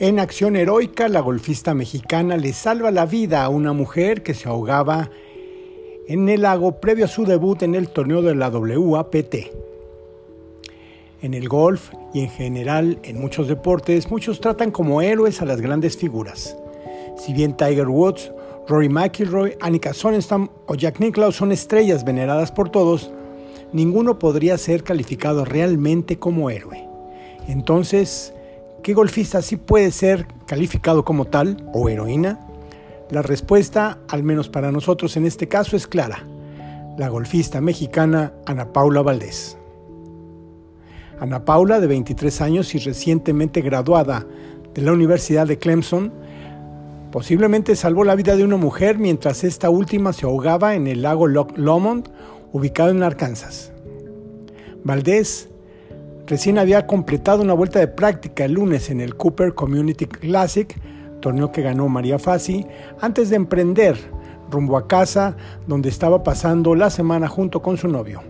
En acción heroica, la golfista mexicana le salva la vida a una mujer que se ahogaba en el lago previo a su debut en el torneo de la WAPT. En el golf y en general en muchos deportes, muchos tratan como héroes a las grandes figuras. Si bien Tiger Woods, Rory McIlroy, Annika Sonnenstam o Jack Nicklaus son estrellas veneradas por todos, ninguno podría ser calificado realmente como héroe. Entonces, ¿qué golfista sí puede ser calificado como tal o heroína? La respuesta, al menos para nosotros en este caso, es clara. La golfista mexicana Ana Paula Valdés. Ana Paula, de 23 años y recientemente graduada de la Universidad de Clemson, posiblemente salvó la vida de una mujer mientras esta última se ahogaba en el lago Lomond, ubicado en Arkansas. Valdés recién había completado una vuelta de práctica el lunes en el Cooper Community Classic, torneo que ganó María Fassi, antes de emprender rumbo a casa donde estaba pasando la semana junto con su novio.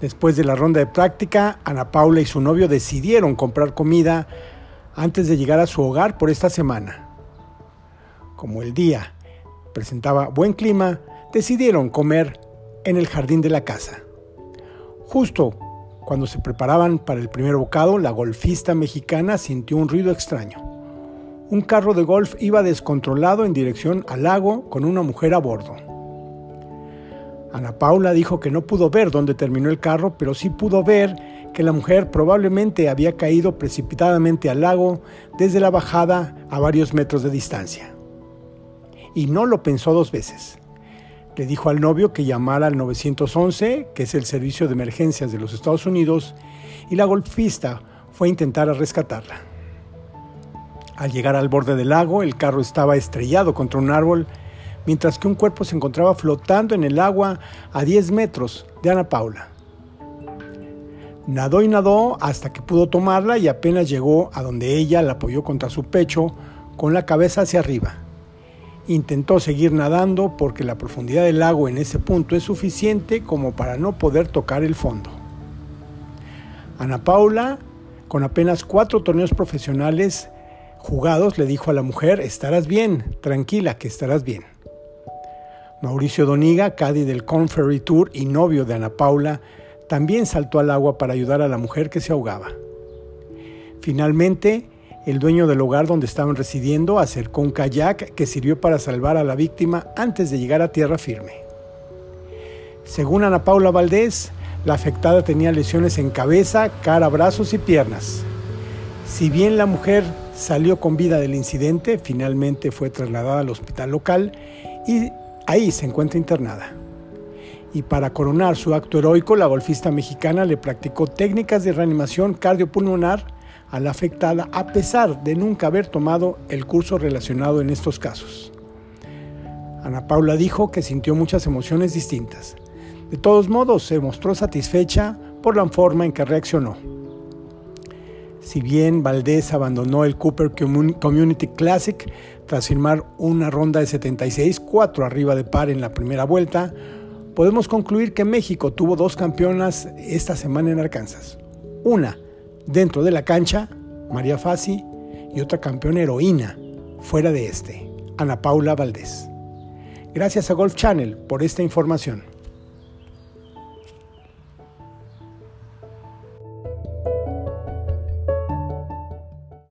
Después de la ronda de práctica, Ana Paula y su novio decidieron comprar comida antes de llegar a su hogar por esta semana. Como el día presentaba buen clima, decidieron comer en el jardín de la casa. Justo cuando se preparaban para el primer bocado, la golfista mexicana sintió un ruido extraño. Un carro de golf iba descontrolado en dirección al lago con una mujer a bordo. Ana Paula dijo que no pudo ver dónde terminó el carro, pero sí pudo ver que la mujer probablemente había caído precipitadamente al lago desde la bajada a varios metros de distancia. Y no lo pensó dos veces. Le dijo al novio que llamara al 911, que es el servicio de emergencias de los Estados Unidos, y la golfista fue a intentar rescatarla. Al llegar al borde del lago, el carro estaba estrellado contra un árbol mientras que un cuerpo se encontraba flotando en el agua a 10 metros de Ana Paula. Nadó y nadó hasta que pudo tomarla y apenas llegó a donde ella la apoyó contra su pecho con la cabeza hacia arriba. Intentó seguir nadando porque la profundidad del lago en ese punto es suficiente como para no poder tocar el fondo. Ana Paula, con apenas cuatro torneos profesionales jugados, le dijo a la mujer, estarás bien, tranquila que estarás bien. Mauricio Doniga, caddy del Conferry Tour y novio de Ana Paula, también saltó al agua para ayudar a la mujer que se ahogaba. Finalmente, el dueño del hogar donde estaban residiendo acercó un kayak que sirvió para salvar a la víctima antes de llegar a tierra firme. Según Ana Paula Valdés, la afectada tenía lesiones en cabeza, cara, brazos y piernas. Si bien la mujer salió con vida del incidente, finalmente fue trasladada al hospital local y Ahí se encuentra internada. Y para coronar su acto heroico, la golfista mexicana le practicó técnicas de reanimación cardiopulmonar a la afectada a pesar de nunca haber tomado el curso relacionado en estos casos. Ana Paula dijo que sintió muchas emociones distintas. De todos modos, se mostró satisfecha por la forma en que reaccionó. Si bien Valdés abandonó el Cooper Community Classic tras firmar una ronda de 76, 4 arriba de par en la primera vuelta, podemos concluir que México tuvo dos campeonas esta semana en Arkansas. Una dentro de la cancha, María Fassi, y otra campeona heroína fuera de este, Ana Paula Valdés. Gracias a Golf Channel por esta información.